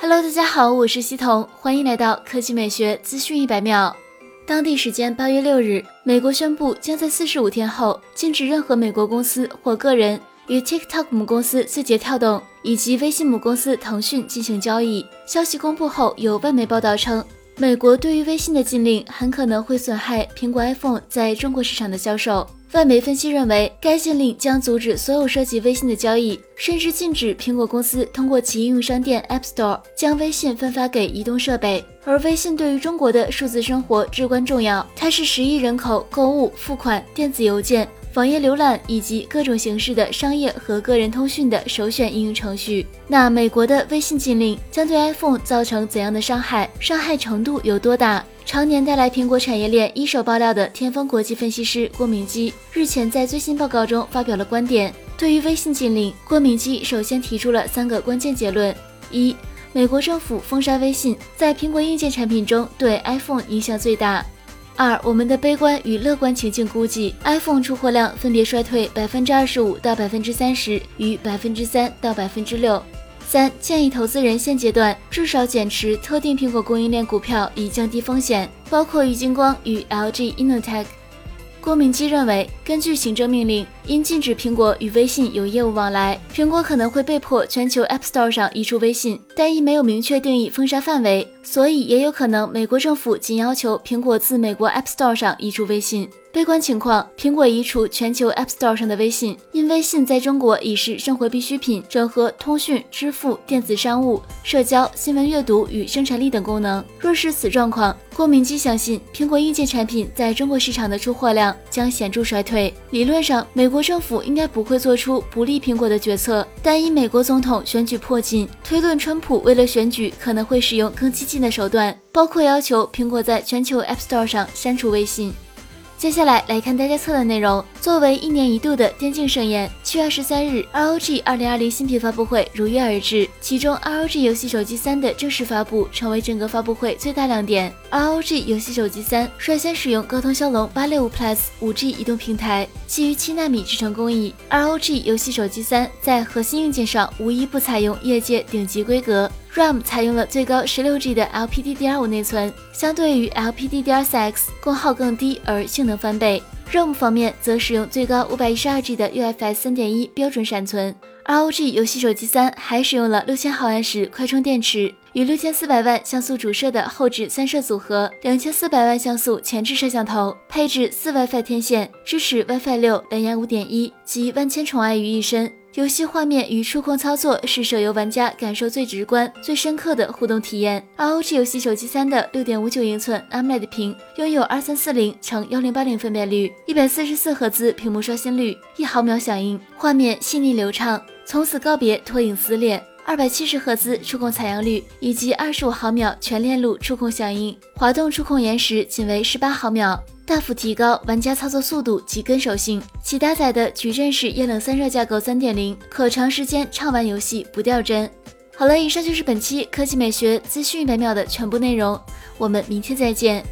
Hello，大家好，我是西彤，欢迎来到科技美学资讯一百秒。当地时间八月六日，美国宣布将在四十五天后禁止任何美国公司或个人与 TikTok 母公司字节跳动以及微信母公司腾讯进行交易。消息公布后，有外媒报道称，美国对于微信的禁令很可能会损害苹果 iPhone 在中国市场的销售。外媒分析认为，该禁令将阻止所有涉及微信的交易，甚至禁止苹果公司通过其应用商店 App Store 将微信分发给移动设备。而微信对于中国的数字生活至关重要，它是十亿人口购物、付款、电子邮件。网页浏览以及各种形式的商业和个人通讯的首选应用程序。那美国的微信禁令将对 iPhone 造成怎样的伤害？伤害程度有多大？常年带来苹果产业链一手爆料的天风国际分析师郭明基日前在最新报告中发表了观点。对于微信禁令，郭明基首先提出了三个关键结论：一、美国政府封杀微信，在苹果硬件产品中对 iPhone 影响最大。二，我们的悲观与乐观情境估计，iPhone 出货量分别衰退百分之二十五到百分之三十与百分之三到百分之六。三，建议投资人现阶段至少减持特定苹果供应链股票，以降低风险，包括郁金光与 LG Innotek。郭明基认为，根据行政命令，因禁止苹果与微信有业务往来，苹果可能会被迫全球 App Store 上移除微信，但亦没有明确定义封杀范围，所以也有可能美国政府仅要求苹果自美国 App Store 上移除微信。悲观情况，苹果移除全球 App Store 上的微信，因微信在中国已是生活必需品，整合通讯、支付、电子商务、社交、新闻阅读与生产力等功能。若是此状况，郭明基相信苹果硬件产品在中国市场的出货量将显著衰退。理论上，美国政府应该不会做出不利苹果的决策，但因美国总统选举迫近，推论川普为了选举可能会使用更激进的手段，包括要求苹果在全球 App Store 上删除微信。接下来来看大家测的内容。作为一年一度的电竞盛宴，七月二十三日，ROG 二零二零新品发布会如约而至。其中，ROG 游戏手机三的正式发布成为整个发布会最大亮点。ROG 游戏手机三率先使用高通骁龙八六五 Plus 五 G 移动平台，基于七纳米制程工艺。ROG 游戏手机三在核心硬件上无一不采用业界顶级规格。RAM 采用了最高十六 G 的 LPDDR5 内存，相对于 LPDDR4X，功耗更低而性能翻倍。ROM 方面则使用最高五百一十二 G 的 UFS 三点一标准闪存。ROG 游戏手机三还使用了六千毫安时快充电池与六千四百万像素主摄的后置三摄组合，两千四百万像素前置摄像头，配置四 WiFi 天线，支持 WiFi 六、蓝牙五点一及万千宠爱于一身。游戏画面与触控操作是手游玩家感受最直观、最深刻的互动体验。ROG 游戏手机三的六点五九英寸 AMOLED 屏，拥有二三四零乘幺零八零分辨率，一百四十四赫兹屏幕刷新率，一毫秒响应，画面细腻流畅，从此告别拖影撕裂。二百七十赫兹触控采样率，以及二十五毫秒全链路触控响应，滑动触控延时仅为十八毫秒。大幅提高玩家操作速度及跟手性。其搭载的矩阵式液冷散热架构三点零，可长时间畅玩游戏不掉帧。好了，以上就是本期科技美学资讯一百秒的全部内容，我们明天再见。